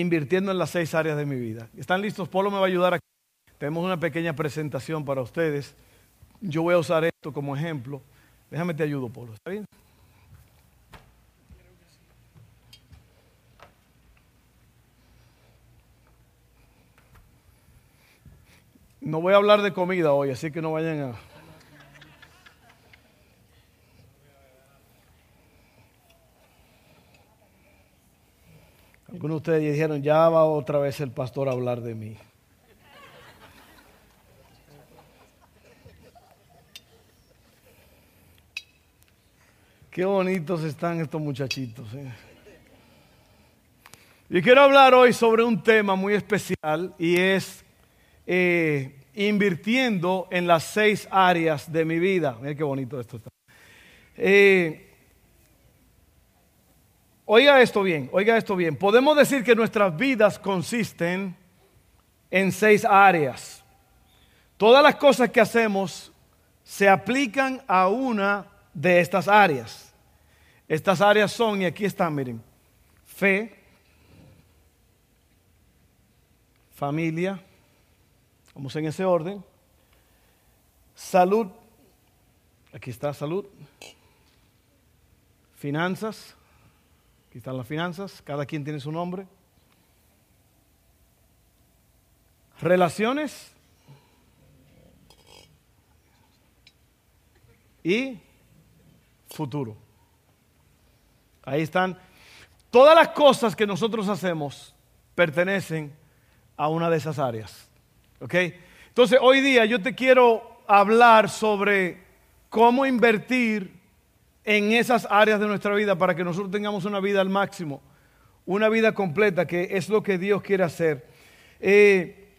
Invirtiendo en las seis áreas de mi vida. ¿Están listos? Polo me va a ayudar aquí. Tenemos una pequeña presentación para ustedes. Yo voy a usar esto como ejemplo. Déjame te ayudo, Polo. ¿Está bien? No voy a hablar de comida hoy, así que no vayan a... Algunos de ustedes dijeron, ya va otra vez el pastor a hablar de mí. Qué bonitos están estos muchachitos. ¿eh? Yo quiero hablar hoy sobre un tema muy especial y es eh, invirtiendo en las seis áreas de mi vida. Mira qué bonito esto está. Eh, Oiga esto bien, oiga esto bien. Podemos decir que nuestras vidas consisten en seis áreas. Todas las cosas que hacemos se aplican a una de estas áreas. Estas áreas son, y aquí están, miren, fe, familia, vamos en ese orden, salud, aquí está salud, finanzas, Están las finanzas, cada quien tiene su nombre. Relaciones y futuro. Ahí están. Todas las cosas que nosotros hacemos pertenecen a una de esas áreas. ¿Ok? Entonces, hoy día yo te quiero hablar sobre cómo invertir en esas áreas de nuestra vida para que nosotros tengamos una vida al máximo, una vida completa, que es lo que Dios quiere hacer. Eh,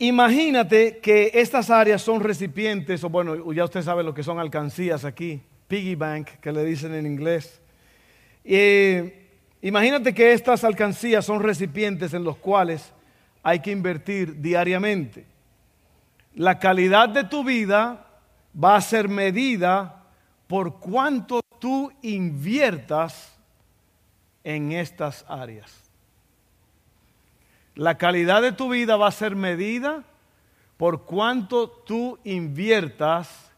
imagínate que estas áreas son recipientes, o bueno, ya usted sabe lo que son alcancías aquí, piggy bank, que le dicen en inglés. Eh, imagínate que estas alcancías son recipientes en los cuales hay que invertir diariamente. La calidad de tu vida va a ser medida por cuánto tú inviertas en estas áreas. La calidad de tu vida va a ser medida por cuánto tú inviertas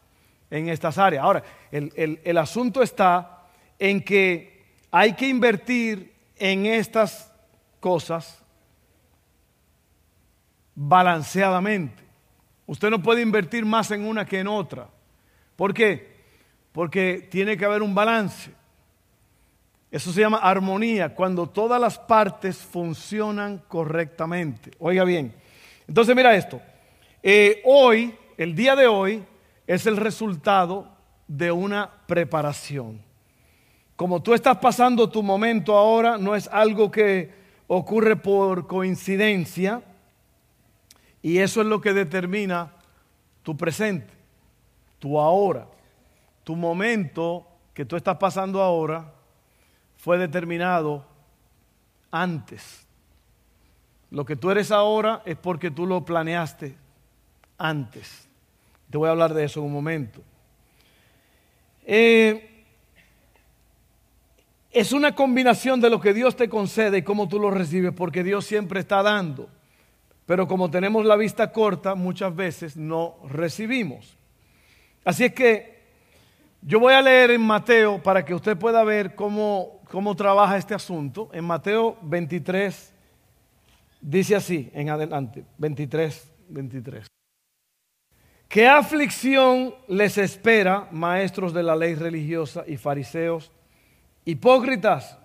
en estas áreas. Ahora, el, el asunto está en que hay que invertir en estas cosas balanceadamente. Usted no puede invertir más en una que en otra. ¿Por qué? Porque tiene que haber un balance. Eso se llama armonía, cuando todas las partes funcionan correctamente. Oiga bien. Entonces mira esto. Eh, hoy, el día de hoy, es el resultado de una preparación. Como tú estás pasando tu momento ahora, no es algo que ocurre por coincidencia y eso es lo que determina tu presente, tu ahora tu momento que tú estás pasando ahora fue determinado antes. Lo que tú eres ahora es porque tú lo planeaste antes. Te voy a hablar de eso en un momento. Eh, es una combinación de lo que Dios te concede y cómo tú lo recibes, porque Dios siempre está dando. Pero como tenemos la vista corta, muchas veces no recibimos. Así es que yo voy a leer en Mateo para que usted pueda ver cómo, cómo trabaja este asunto. En Mateo 23 dice así, en adelante, 23, 23. ¿Qué aflicción les espera, maestros de la ley religiosa y fariseos, hipócritas?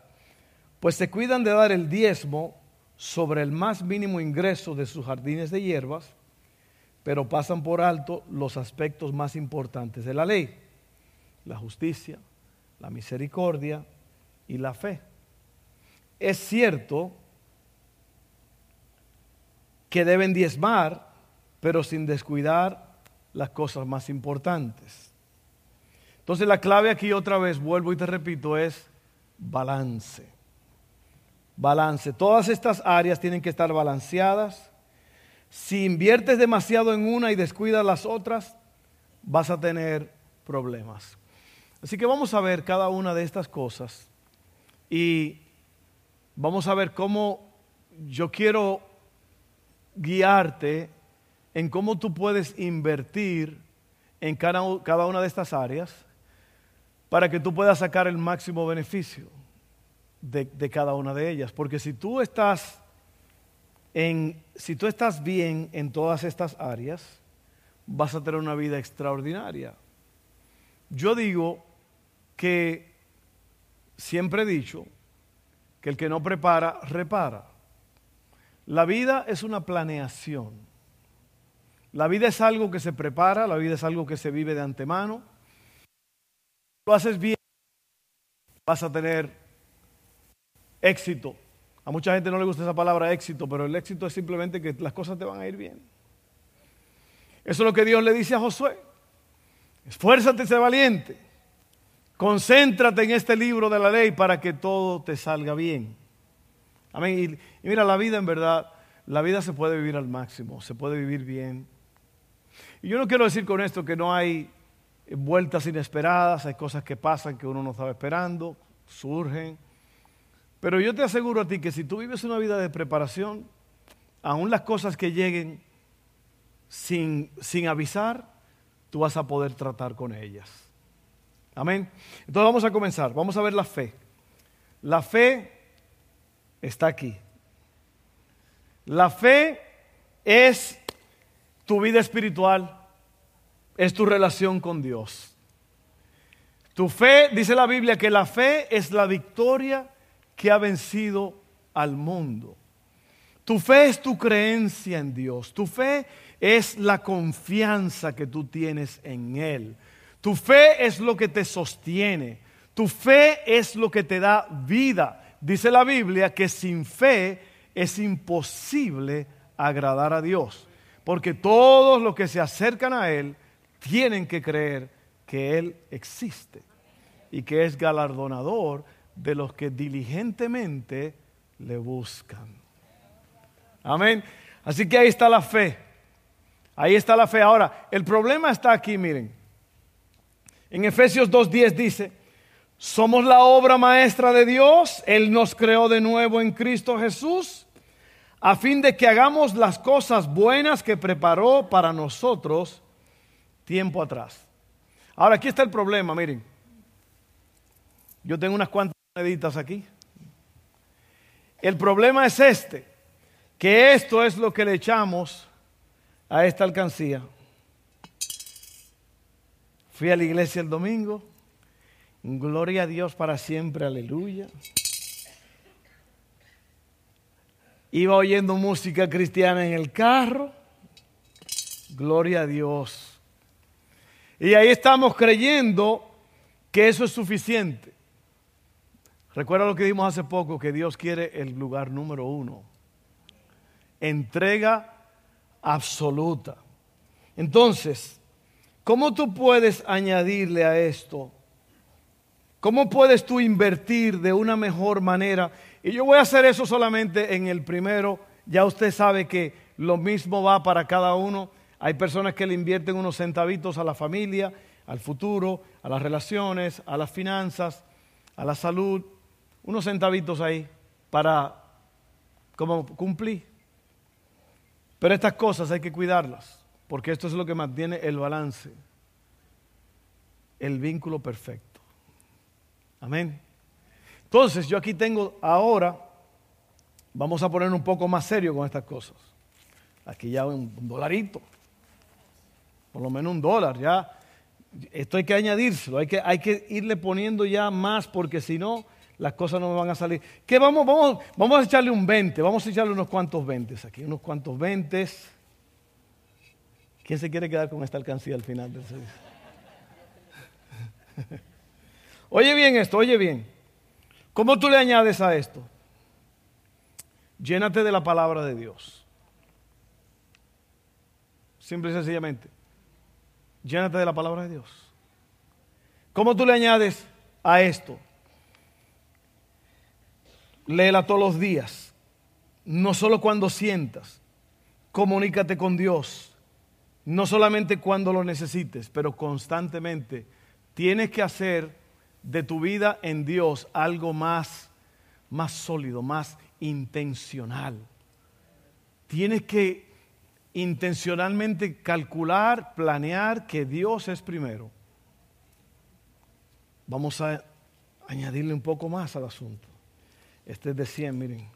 Pues se cuidan de dar el diezmo sobre el más mínimo ingreso de sus jardines de hierbas, pero pasan por alto los aspectos más importantes de la ley la justicia, la misericordia y la fe. Es cierto que deben diezmar, pero sin descuidar las cosas más importantes. Entonces la clave aquí otra vez, vuelvo y te repito, es balance. Balance. Todas estas áreas tienen que estar balanceadas. Si inviertes demasiado en una y descuidas las otras, vas a tener problemas. Así que vamos a ver cada una de estas cosas y vamos a ver cómo yo quiero guiarte en cómo tú puedes invertir en cada, una de estas áreas para que tú puedas sacar el máximo beneficio de, de cada una de ellas. Porque si tú estás en, si tú estás bien en todas estas áreas, vas a tener una vida extraordinaria. Yo digo que siempre he dicho que el que no prepara, repara. La vida es una planeación. La vida es algo que se prepara, la vida es algo que se vive de antemano. Lo haces bien, vas a tener éxito. A mucha gente no le gusta esa palabra éxito, pero el éxito es simplemente que las cosas te van a ir bien. Eso es lo que Dios le dice a Josué. Esfuérzate, sé valiente. Concéntrate en este libro de la ley para que todo te salga bien. Amén. Y, mira, la vida en verdad, la vida se puede vivir al máximo, se puede vivir bien. Y yo no quiero decir con esto que no hay vueltas inesperadas, hay cosas que pasan que uno no estaba esperando, surgen. Pero yo te aseguro a ti que si tú vives una vida de preparación, aún las cosas que lleguen sin, sin avisar, tú vas a poder tratar con ellas. Amén. Entonces vamos a comenzar. Vamos a ver la fe. La fe está aquí. La fe es tu vida espiritual, es tu relación con Dios. Tu fe, dice la Biblia, que la fe es la victoria que ha vencido al mundo. Tu fe es tu creencia en Dios. Tu fe es la confianza que tú tienes en Él. Tu fe es lo que te sostiene. Tu fe es lo que te da vida. Dice la Biblia que sin fe es imposible agradar a Dios. Porque todos los que se acercan a Él tienen que creer que Él existe y que es galardonador de los que diligentemente le buscan. Amén. Así que ahí está la fe. Ahí está la fe. Ahora, el problema está aquí, miren. En Efesios 2.10 dice, somos la obra maestra de Dios, Él nos creó de nuevo en Cristo Jesús, a fin de que hagamos las cosas buenas que preparó para nosotros tiempo atrás. Ahora, aquí está el problema, miren. Yo tengo unas cuantas moneditas aquí. El problema es este, que esto es lo que le echamos a esta alcancía. Fui a la iglesia el domingo. Gloria a Dios para siempre, aleluya. Iba oyendo música cristiana en el carro. Gloria a Dios. Y ahí estamos creyendo que eso es suficiente. Recuerda lo que dijimos hace poco, que Dios quiere el lugar número uno. Entrega absoluta. Entonces, ¿cómo tú puedes añadirle a esto? ¿Cómo puedes tú invertir de una mejor manera? Y yo voy a hacer eso solamente en el primero. Ya usted sabe que lo mismo va para cada uno. Hay personas que le invierten unos centavitos a la familia, al futuro, a las relaciones, a las finanzas, a la salud. Unos centavitos ahí para como cumplir. Pero estas cosas hay que cuidarlas, porque esto es lo que mantiene el balance, el vínculo perfecto. Amén. Entonces, yo aquí tengo ahora, vamos a poner un poco más serio con estas cosas. Aquí ya un, dolarito, por lo menos un dólar, ya. Esto hay que añadírselo, hay que, hay que irle poniendo ya más, porque si no, las cosas no me van a salir. ¿Qué vamos, vamos, vamos a echarle un 20, vamos a echarle unos cuantos 20 aquí, unos cuantos 20. ¿Quién se quiere quedar con esta alcancía al final del servicio? oye bien esto, oye bien. ¿Cómo tú le añades a esto? Llénate de la palabra de Dios. simple y sencillamente. Llénate de la palabra de Dios. ¿Cómo tú le añades a esto? Léela todos los días, no solo cuando sientas. Comunícate con Dios, no solamente cuando lo necesites, pero constantemente. Tienes que hacer de tu vida en Dios algo más, más sólido, más intencional. Tienes que intencionalmente calcular, planear que Dios es primero. Vamos a añadirle un poco más al asunto. Este es de 100, miren.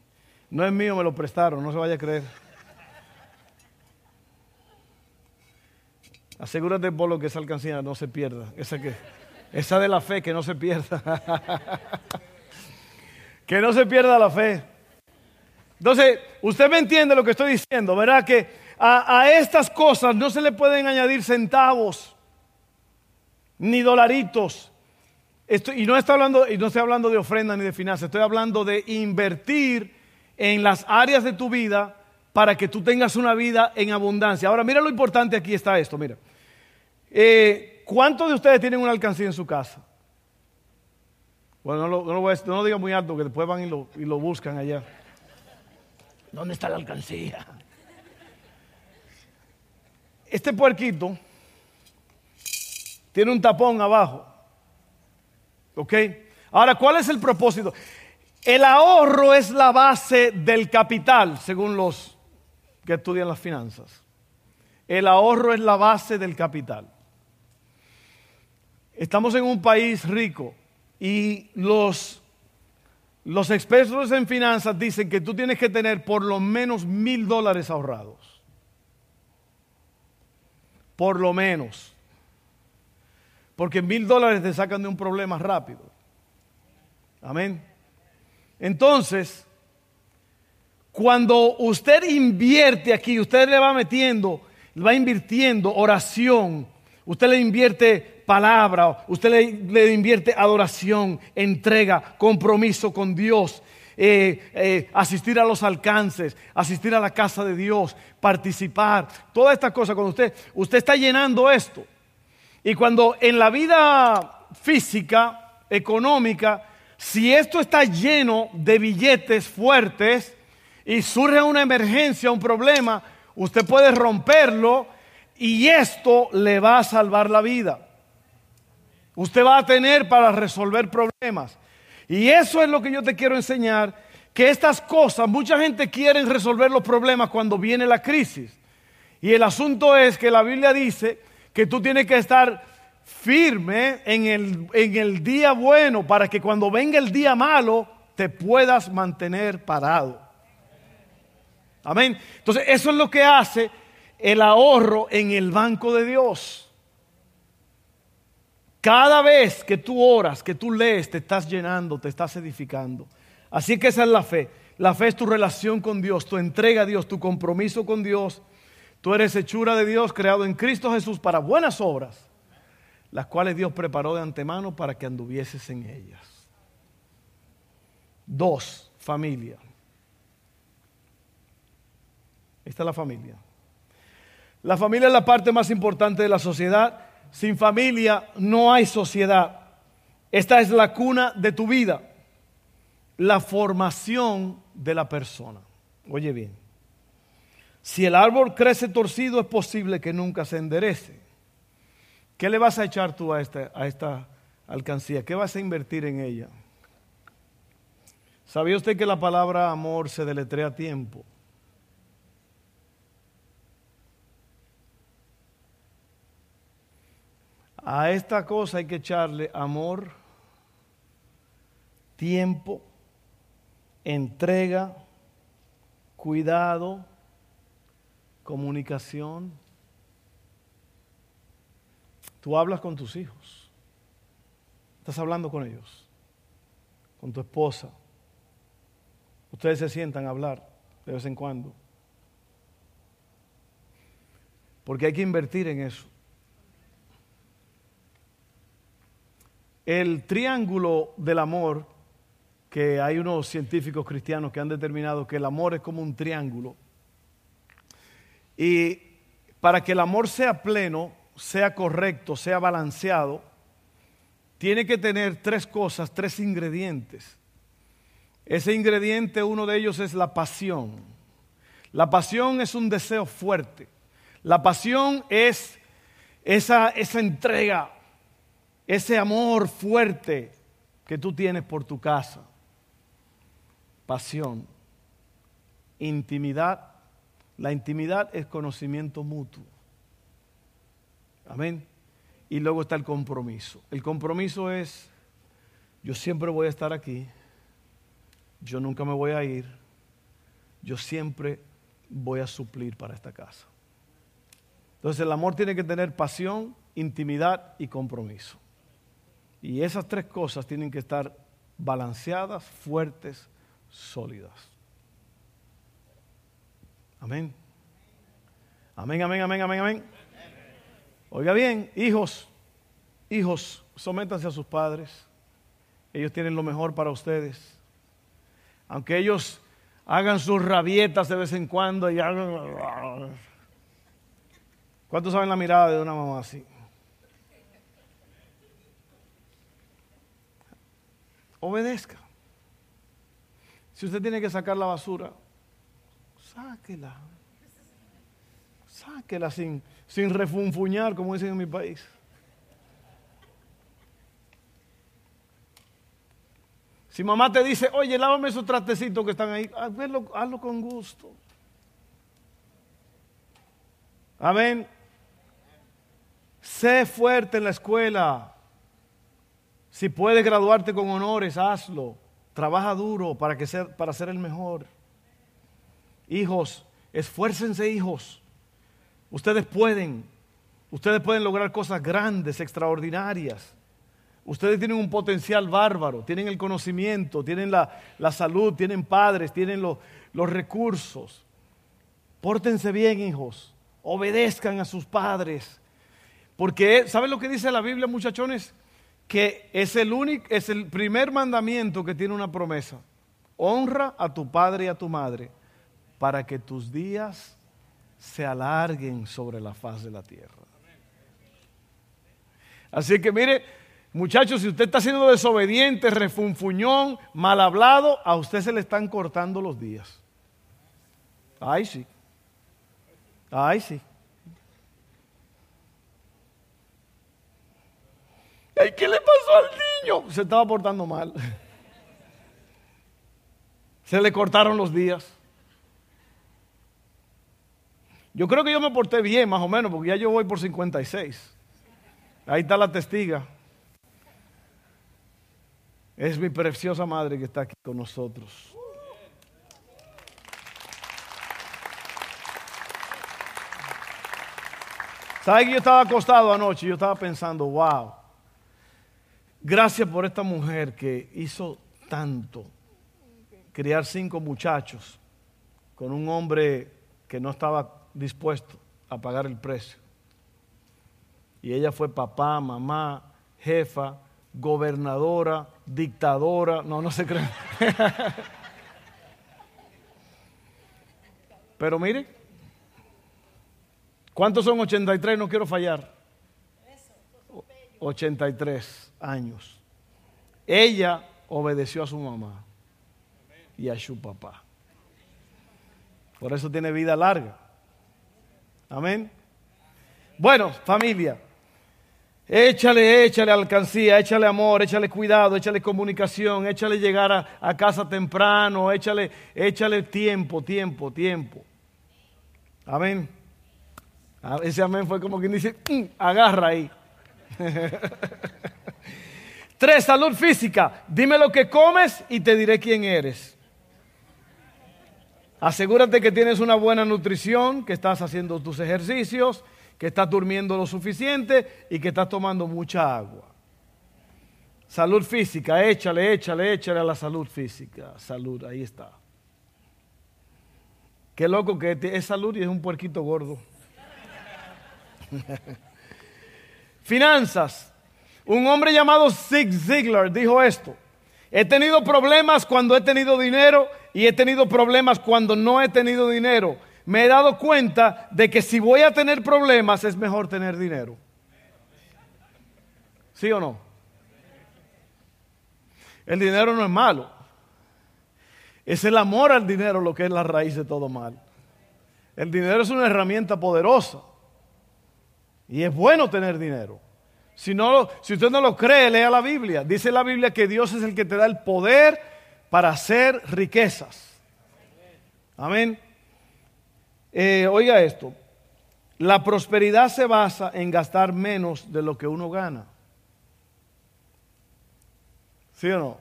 No es mío, me lo prestaron, no se vaya a creer. Asegúrate, por lo que esa alcancía no se pierda. Esa, que, esa de la fe, que no se pierda. que no se pierda la fe. Entonces, usted me entiende lo que estoy diciendo, ¿verdad? Que a, estas cosas no se le pueden añadir centavos, ni dolaritos, y, no estoy hablando, y no estoy hablando de ofrenda ni de finanzas, estoy hablando de invertir en las áreas de tu vida para que tú tengas una vida en abundancia. Ahora, mira lo importante aquí está esto, mira. Eh, ¿Cuántos de ustedes tienen una alcancía en su casa? Bueno, no lo, no no diga muy alto, que después van y lo, y lo buscan allá. ¿Dónde está la alcancía? Este puerquito tiene un tapón abajo. ¿Ok? Ahora, ¿cuál es el propósito? El ahorro es la base del capital, según los que estudian las finanzas. El ahorro es la base del capital. Estamos en un país rico y los, los expertos en finanzas dicen que tú tienes que tener por lo menos mil dólares ahorrados. Por lo menos. Porque mil dólares te sacan de un problema rápido. Amén. Entonces, cuando usted invierte aquí, usted le va metiendo, le va invirtiendo oración, usted le invierte palabra, usted le, invierte adoración, entrega, compromiso con Dios, eh, eh, asistir a los alcances, asistir a la casa de Dios, participar, todas estas cosas. Cuando usted, usted está llenando esto, y cuando en la vida física, económica, si esto está lleno de billetes fuertes y surge una emergencia, un problema, usted puede romperlo y esto le va a salvar la vida. Usted va a tener para resolver problemas. Y eso es lo que yo te quiero enseñar, que estas cosas, mucha gente quiere resolver los problemas cuando viene la crisis. Y el asunto es que la Biblia dice que tú tienes que estar firme en el, en el día bueno para que cuando venga el día malo te puedas mantener parado. Amén. Entonces eso es lo que hace el ahorro en el banco de Dios. Cada vez que tú oras, que tú lees, te estás llenando, te estás edificando. Así que esa es la fe. La fe es tu relación con Dios, tu entrega a Dios, tu compromiso con Dios Tú eres hechura de Dios, creado en Cristo Jesús para buenas obras, las cuales Dios preparó de antemano para que anduvieses en ellas. Dos, familia. Esta es la familia. La familia es la parte más importante de la sociedad. Sin familia no hay sociedad. Esta es la cuna de tu vida, la formación de la persona. Oye bien. Si el árbol crece torcido, es posible que nunca se enderece. ¿Qué le vas a echar tú a esta, a esta alcancía? ¿Qué vas a invertir en ella? ¿Sabía usted que la palabra amor se deletrea a tiempo? A esta cosa hay que echarle amor, tiempo, entrega, cuidado, comunicación. Tú hablas con tus hijos. Estás hablando con ellos, con tu esposa. Ustedes se sientan a hablar de vez en cuando. Porque hay que invertir en eso. El triángulo del amor, que hay unos científicos cristianos que han determinado que el amor es como un triángulo y para que el amor sea pleno, sea correcto, sea balanceado, tiene que tener tres cosas, tres ingredientes. Ese ingrediente, uno de ellos es la pasión. La pasión es un deseo fuerte. La pasión es esa, esa entrega, ese amor fuerte que tú tienes por tu casa. Pasión. Intimidad. La intimidad es conocimiento mutuo. Amén. Y luego está el compromiso. El compromiso es, yo siempre voy a estar aquí, yo nunca me voy a ir, yo siempre voy a suplir para esta casa. Entonces el amor tiene que tener pasión, intimidad y compromiso. Y esas tres cosas tienen que estar balanceadas, fuertes, sólidas. Amén. Amén, amén, amén, amén, amén. Oiga bien, hijos, hijos, sométanse a sus padres. Ellos tienen lo mejor para ustedes. Aunque ellos hagan sus rabietas de vez en cuando y hagan... ¿Cuántos saben la mirada de una mamá así? Obedezca. Si usted tiene que sacar la basura, sáquela. Sáquela sin, sin refunfuñar, como dicen en mi país. Si mamá te dice, oye, lávame esos trastecitos que están ahí, hazlo, hazlo con gusto. Amén. Sé fuerte en la escuela. Si puedes graduarte con honores, hazlo. Trabaja duro para, que ser, para ser el mejor. Hijos, esfuércense hijos. Ustedes pueden. Ustedes pueden lograr cosas grandes, extraordinarias. Ustedes tienen un potencial bárbaro, tienen el conocimiento, tienen la, salud, tienen padres, tienen los recursos. Pórtense bien, hijos. Obedezcan a sus padres. Porque, ¿saben lo que dice la Biblia, muchachones? Que es el, único, es el primer mandamiento que tiene una promesa. Honra a tu padre y a tu madre para que tus días se alarguen sobre la faz de la tierra. Así que mire, muchachos, si usted está siendo desobediente, refunfuñón, mal hablado, a usted se le están cortando los días. Ay, sí. Ay, sí. ¿Qué le pasó al niño? Se estaba portando mal. Se le cortaron los días. Yo creo que yo me porté bien, más o menos, porque ya yo voy por 56. Ahí está la testiga. Es mi preciosa madre que está aquí con nosotros. ¿Sabe que yo estaba acostado anoche yo estaba pensando, wow, Gracias por esta mujer que hizo tanto, criar cinco muchachos con un hombre que no estaba dispuesto a pagar el precio. Y ella fue papá, mamá, jefa, gobernadora, dictadora, no, no se cree. Pero mire, ¿cuántos son 83? No quiero fallar. 83 años. Ella obedeció a su mamá y a su papá. Por eso tiene vida larga. Amén. Bueno, familia, échale, échale alcancía, échale amor, échale cuidado, échale comunicación, échale llegar a, casa temprano, échale, échale tiempo, tiempo, tiempo. Amén. Ese amén fue como quien dice, mm, agarra ahí. Tres, salud física. Dime lo que comes y te diré quién eres. Asegúrate que tienes una buena nutrición, que estás haciendo tus ejercicios, que estás durmiendo lo suficiente y que estás tomando mucha agua. Salud física, échale, échale, échale a la salud física. Salud, ahí está. Qué loco que es salud y es un puerquito gordo. Finanzas. Un hombre llamado Zig Ziglar dijo esto. He tenido problemas cuando he tenido dinero y he tenido problemas cuando no he tenido dinero. me he dado cuenta de que si voy a tener problemas es mejor tener dinero. ¿Sí o no? El dinero no es malo. Es el amor al dinero lo que es la raíz de todo mal. El dinero es una herramienta poderosa. Y es bueno tener dinero. Si, no, si usted no lo cree, lea la Biblia. Dice la Biblia que Dios es el que te da el poder para hacer riquezas. Amén. Eh, oiga esto. La prosperidad se basa en gastar menos de lo que uno gana. ¿Sí o no?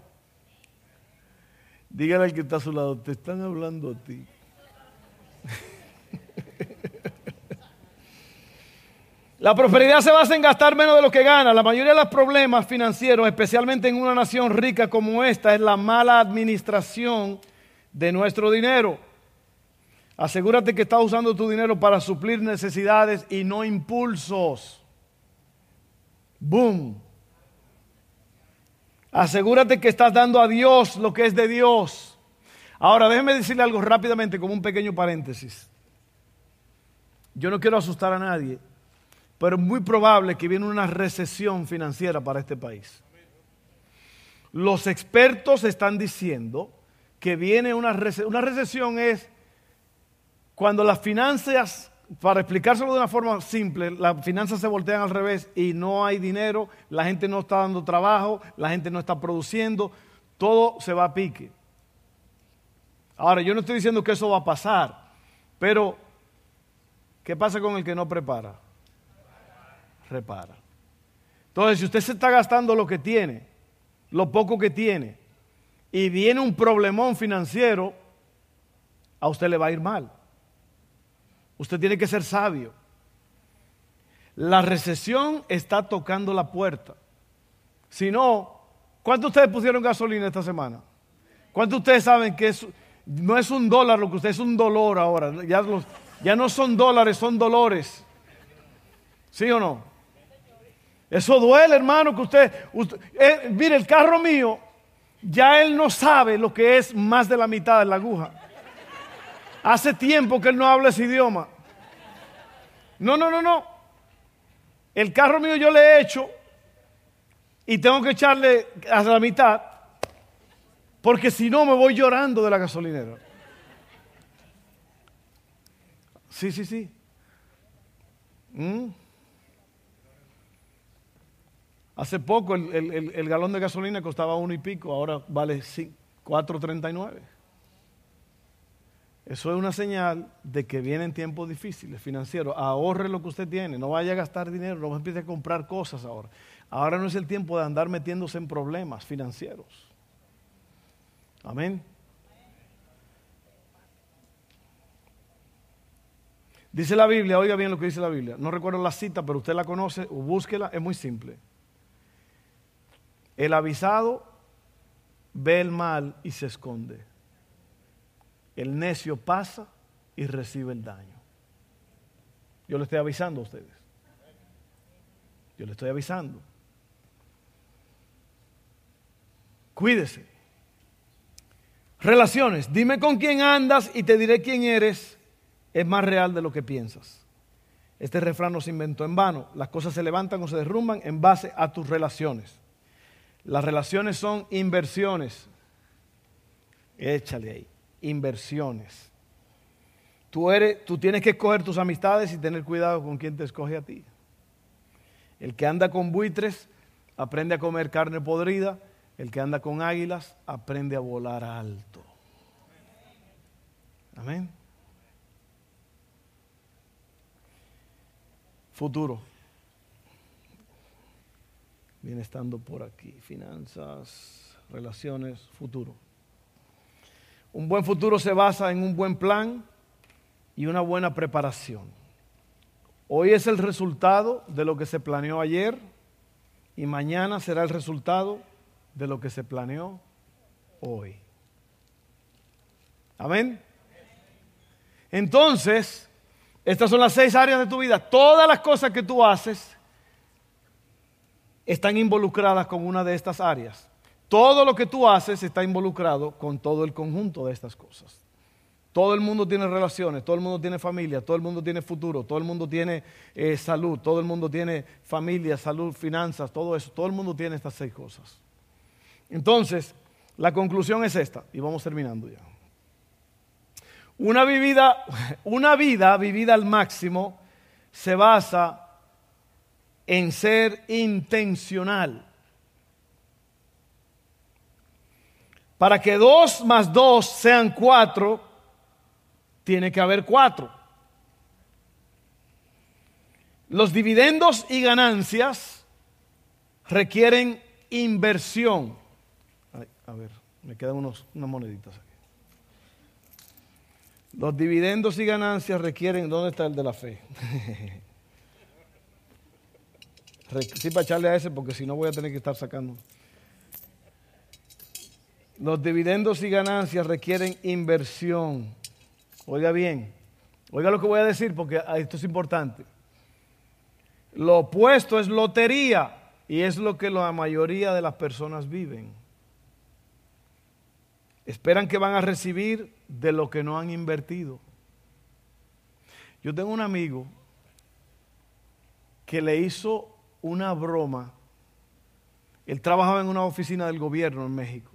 Dígale al que está a su lado, te están hablando a ti. La prosperidad se basa en gastar menos de lo que gana. La mayoría de los problemas financieros, especialmente en una nación rica como esta, es la mala administración de nuestro dinero. Asegúrate que estás usando tu dinero para suplir necesidades y no impulsos. Boom. Asegúrate que estás dando a Dios lo que es de Dios. Ahora, déjeme decirle algo rápidamente como un pequeño paréntesis. Yo no quiero asustar a nadie, pero es muy probable que viene una recesión financiera para este país. Los expertos están diciendo que viene una recesión. Una recesión es cuando las finanzas, para explicárselo de una forma simple, las finanzas se voltean al revés y no hay dinero, la gente no está dando trabajo, la gente no está produciendo, todo se va a pique. Ahora, yo no estoy diciendo que eso va a pasar, pero ¿qué pasa con el que no prepara? Repara. Entonces, si usted se está gastando lo que tiene, lo poco que tiene, y viene un problemón financiero, a usted le va a ir mal. Usted tiene que ser sabio. La recesión está tocando la puerta. Si no, ¿cuánto ustedes pusieron gasolina esta semana? ¿Cuánto ustedes saben que no es un dólar lo que usted es un dolor ahora? Ya, ya no son dólares, son dolores. ¿Sí o no? Eso duele, hermano, que usted, eh, mire, el carro mío, ya él no sabe lo que es más de la mitad de la aguja. Hace tiempo que él no habla ese idioma. No, no, no, no. El carro mío yo le he hecho y tengo que echarle a la mitad porque si no me voy llorando de la gasolinera. Sí, sí, sí. ¿Mm? Hace poco el, galón de gasolina costaba uno y pico, ahora vale 4.39. Eso es una señal de que vienen tiempos difíciles financieros. Ahorre lo que usted tiene, no vaya a gastar dinero, no empiece a comprar cosas ahora. Ahora no es el tiempo de andar metiéndose en problemas financieros. Amén. Dice la Biblia, oiga bien lo que dice la Biblia. No recuerdo la cita, pero usted la conoce búsquela, es muy simple. El avisado ve el mal y se esconde el necio pasa y recibe el daño. Yo le estoy avisando a ustedes. Yo le estoy avisando. Cuídese. Relaciones. Dime con quién andas y te diré quién eres. Es más real de lo que piensas. Este refrán no se inventó en vano. Las cosas se levantan o se derrumban en base a tus relaciones. Las relaciones son inversiones. Échale ahí inversiones. Tú, eres, tú tienes que escoger tus amistades y tener cuidado con quien te escoge a ti. El que anda con buitres aprende a comer carne podrida. El que anda con águilas aprende a volar alto. Amén. Futuro. Viene estando por aquí. Finanzas, relaciones, futuro. Un buen futuro se basa en un buen plan y una buena preparación. Hoy es el resultado de lo que se planeó ayer y mañana será el resultado de lo que se planeó hoy. Amén. Entonces, estas son las seis áreas de tu vida. Todas las cosas que tú haces están involucradas con una de estas áreas. Todo lo que tú haces está involucrado con todo el conjunto de estas cosas. Todo el mundo tiene relaciones, todo el mundo tiene familia, todo el mundo tiene futuro, todo el mundo tiene eh, salud, todo el mundo tiene familia, salud, finanzas, todo eso. Todo el mundo tiene estas seis cosas. Entonces, la conclusión es esta, y vamos terminando ya. Una, vivida, una vida vivida al máximo se basa en ser intencional. Para que dos más dos sean cuatro, tiene que haber cuatro. Los dividendos y ganancias requieren inversión. a ver, me quedan unos, unas moneditas aquí. Los dividendos y ganancias requieren, ¿dónde está el de la fe? sí, para echarle a ese porque si no voy a tener que estar sacando. Los dividendos y ganancias requieren inversión. Oiga bien, oiga lo que voy a decir porque esto es importante. Lo opuesto es lotería y es lo que la mayoría de las personas viven. Esperan que van a recibir de lo que no han invertido. Yo tengo un amigo que le hizo una broma. Él trabajaba en una oficina del gobierno en México.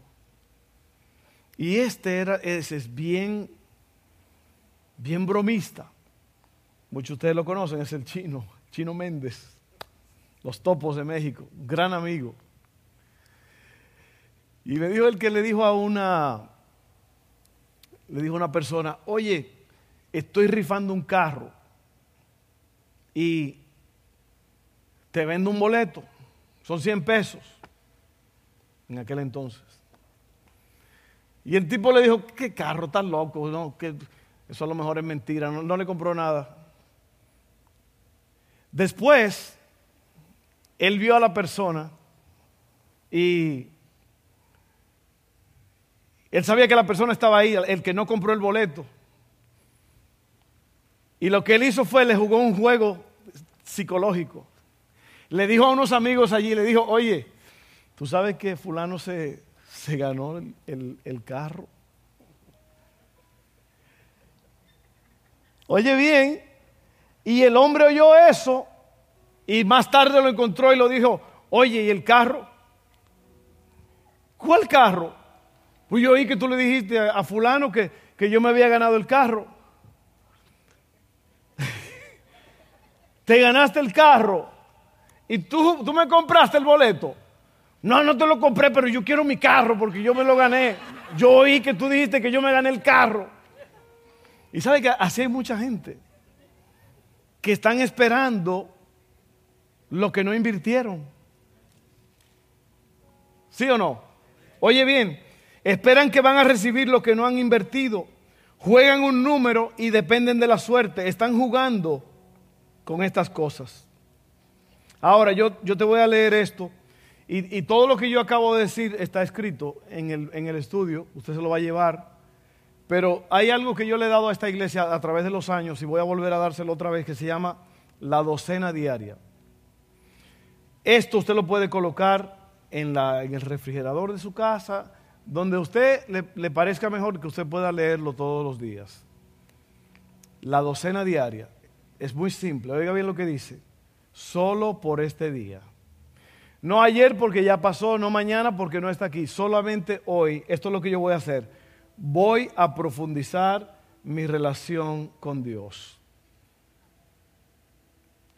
Y este era, ese es bien, bien bromista. Muchos de ustedes lo conocen, es el chino, Chino Méndez, los topos de México, gran amigo. Y le dijo el que le dijo a una, le dijo a una persona, oye, estoy rifando un carro y te vendo un boleto, son 100 pesos en aquel entonces. Y el tipo le dijo, qué carro tan loco, no, eso a lo mejor es mentira, no, le compró nada. Después, él vio a la persona y él sabía que la persona estaba ahí, el que no compró el boleto. Y lo que él hizo fue, le jugó un juego psicológico. Le dijo a unos amigos allí, le dijo, oye, tú sabes que fulano se, se ganó el, carro. Oye bien, y el hombre oyó eso y más tarde lo encontró y lo dijo, oye, ¿y el carro? ¿Cuál carro? Pues yo oí que tú le dijiste a, fulano que, que, yo me había ganado el carro. Te ganaste el carro y tú, tú me compraste el boleto. No, no te lo compré, pero yo quiero mi carro porque yo me lo gané. Yo oí que tú dijiste que yo me gané el carro. Y sabe que así hay mucha gente que están esperando lo que no invirtieron. ¿Sí o no? Oye bien, esperan que van a recibir lo que no han invertido. Juegan un número y dependen de la suerte. Están jugando con estas cosas. Ahora, yo, yo te voy a leer esto y, todo lo que yo acabo de decir está escrito en el, en el estudio, usted se lo va a llevar. Pero hay algo que yo le he dado a esta iglesia a través de los años y voy a volver a dárselo otra vez que se llama la docena diaria. Esto usted lo puede colocar en, la, en el refrigerador de su casa, donde a usted le, le, parezca mejor que usted pueda leerlo todos los días. La docena diaria es muy simple, oiga bien lo que dice, solo por este día. No ayer porque ya pasó, no mañana porque no está aquí, solamente hoy. Esto es lo que yo voy a hacer. Voy a profundizar mi relación con Dios.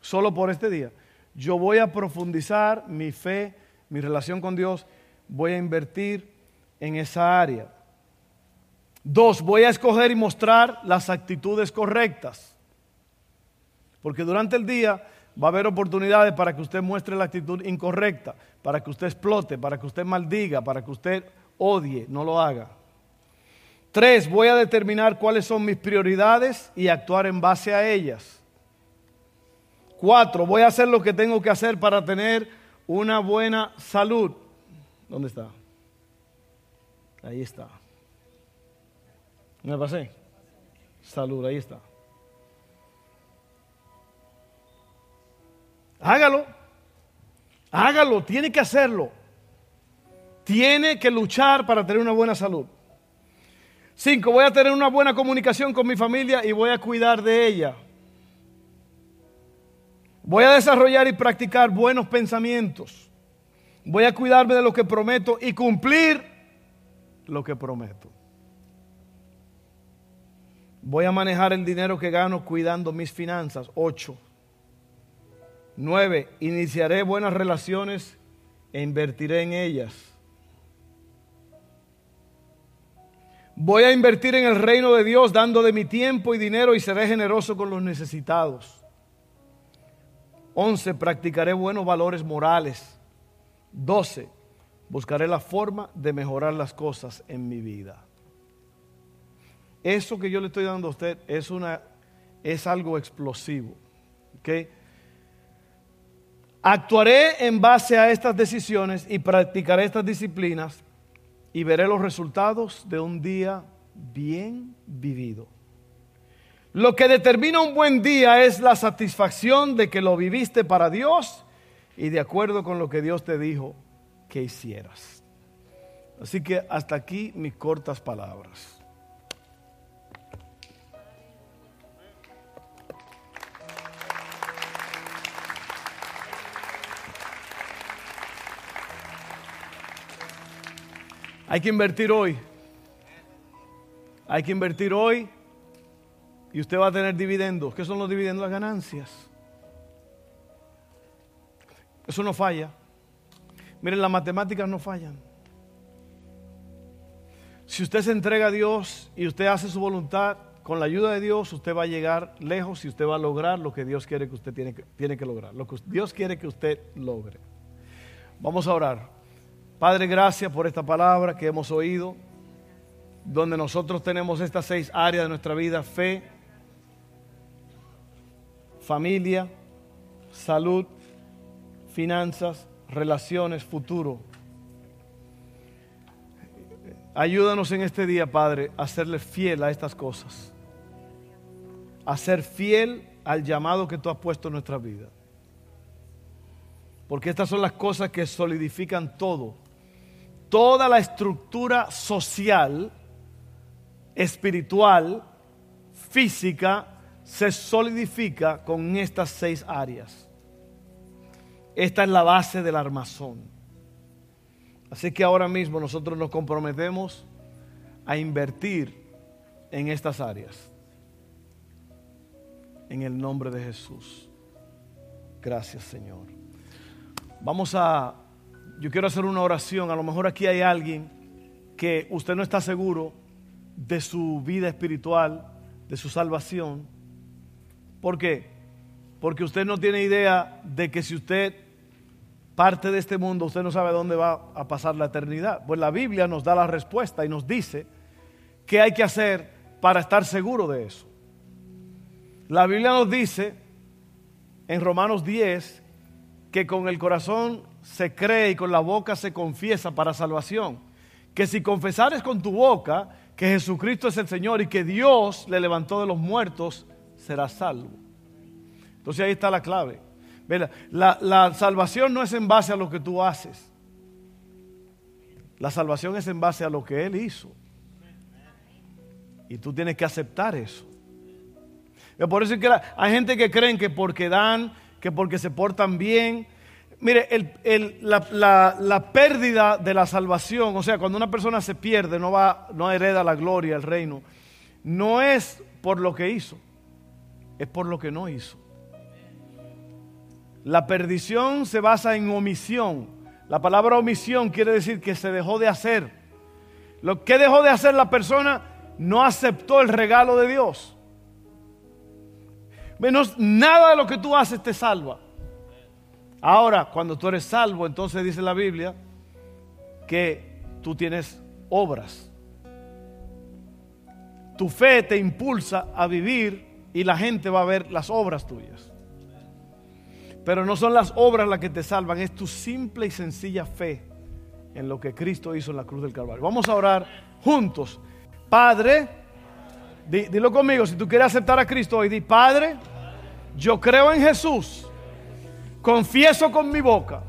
Solo por este día. Yo voy a profundizar mi fe, mi relación con Dios. Voy a invertir en esa área. Dos, voy a escoger y mostrar las actitudes correctas. Porque durante el día Va a haber oportunidades para que usted muestre la actitud incorrecta, para que usted explote, para que usted maldiga, para que usted odie, no lo haga. Tres, voy a determinar cuáles son mis prioridades y actuar en base a ellas. Cuatro, voy a hacer lo que tengo que hacer para tener una buena salud. ¿Dónde está? Ahí está. ¿Me pasé? Salud, ahí está. Hágalo. Hágalo, tiene que hacerlo. Tiene que luchar para tener una buena salud. Cinco, voy a tener una buena comunicación con mi familia y voy a cuidar de ella. Voy a desarrollar y practicar buenos pensamientos. Voy a cuidarme de lo que prometo y cumplir lo que prometo. Voy a manejar el dinero que gano cuidando mis finanzas. Ocho. Nueve. Iniciaré buenas relaciones e invertiré en ellas. Voy a invertir en el reino de Dios dando de mi tiempo y dinero y seré generoso con los necesitados. 11. Practicaré buenos valores morales. 12. Buscaré la forma de mejorar las cosas en mi vida. Eso que yo le estoy dando a usted es, una, es algo explosivo. ¿okay? Actuaré en base a estas decisiones y practicaré estas disciplinas y veré los resultados de un día bien vivido. Lo que determina un buen día es la satisfacción de que lo viviste para Dios y de acuerdo con lo que Dios te dijo que hicieras. Así que hasta aquí mis cortas palabras. Hay que invertir hoy. Hay que invertir hoy y usted va a tener dividendos. ¿Qué son los dividendos? Las ganancias. Eso no falla. Miren, las matemáticas no fallan. Si usted se entrega a Dios y usted hace su voluntad, con la ayuda de Dios usted va a llegar lejos y usted va a lograr lo que Dios quiere que usted tiene que, tiene que lograr. Lo que Dios quiere que usted logre. Vamos a orar. Padre, gracias por esta palabra que hemos oído, donde nosotros tenemos estas seis áreas de nuestra vida, fe, familia, salud, finanzas, relaciones, futuro. Ayúdanos en este día, Padre, a serle fiel a estas cosas, a ser fiel al llamado que tú has puesto en nuestra vida. Porque estas son las cosas que solidifican todo toda la estructura social, espiritual, física, se solidifica con estas seis áreas. Esta es la base del armazón. Así que ahora mismo nosotros nos comprometemos a invertir en estas áreas. En el nombre de Jesús. Gracias Señor. Vamos a yo quiero hacer una oración. A lo mejor aquí hay alguien que usted no está seguro de su vida espiritual, de su salvación. ¿Por qué? Porque usted no tiene idea de que si usted parte de este mundo, usted no sabe dónde va a pasar la eternidad. Pues la Biblia nos da la respuesta y nos dice qué hay que hacer para estar seguro de eso. La Biblia nos dice en Romanos 10 que con el corazón se cree y con la boca se confiesa para salvación. Que si confesares con tu boca que Jesucristo es el Señor y que Dios le levantó de los muertos, serás salvo. Entonces ahí está la clave. La, la salvación no es en base a lo que tú haces. La salvación es en base a lo que Él hizo. Y tú tienes que aceptar eso. Por eso es que hay gente que creen que porque dan, que porque se portan bien, Mire, la, pérdida de la salvación, o sea, cuando una persona se pierde, no, va, no hereda la gloria, el reino, no es por lo que hizo, es por lo que no hizo. La perdición se basa en omisión. La palabra omisión quiere decir que se dejó de hacer. Lo que dejó de hacer la persona no aceptó el regalo de Dios. Menos nada de lo que tú haces te salva. Ahora, cuando tú eres salvo, entonces dice la Biblia que tú tienes obras. Tu fe te impulsa a vivir y la gente va a ver las obras tuyas. Pero no son las obras las que te salvan, es tu simple y sencilla fe en lo que Cristo hizo en la cruz del Calvario. Vamos a orar juntos. Padre, dilo conmigo, si tú quieres aceptar a Cristo hoy, di, Padre, yo creo en Jesús confieso con mi boca,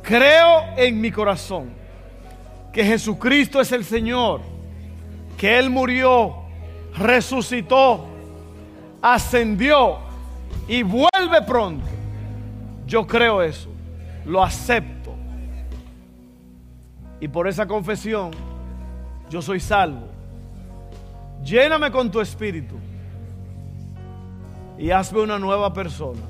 creo en mi corazón que Jesucristo es el Señor, que Él murió, resucitó, ascendió y vuelve pronto. Yo creo eso, lo acepto. Y por esa confesión, yo soy salvo. Lléname con tu espíritu y hazme una nueva persona.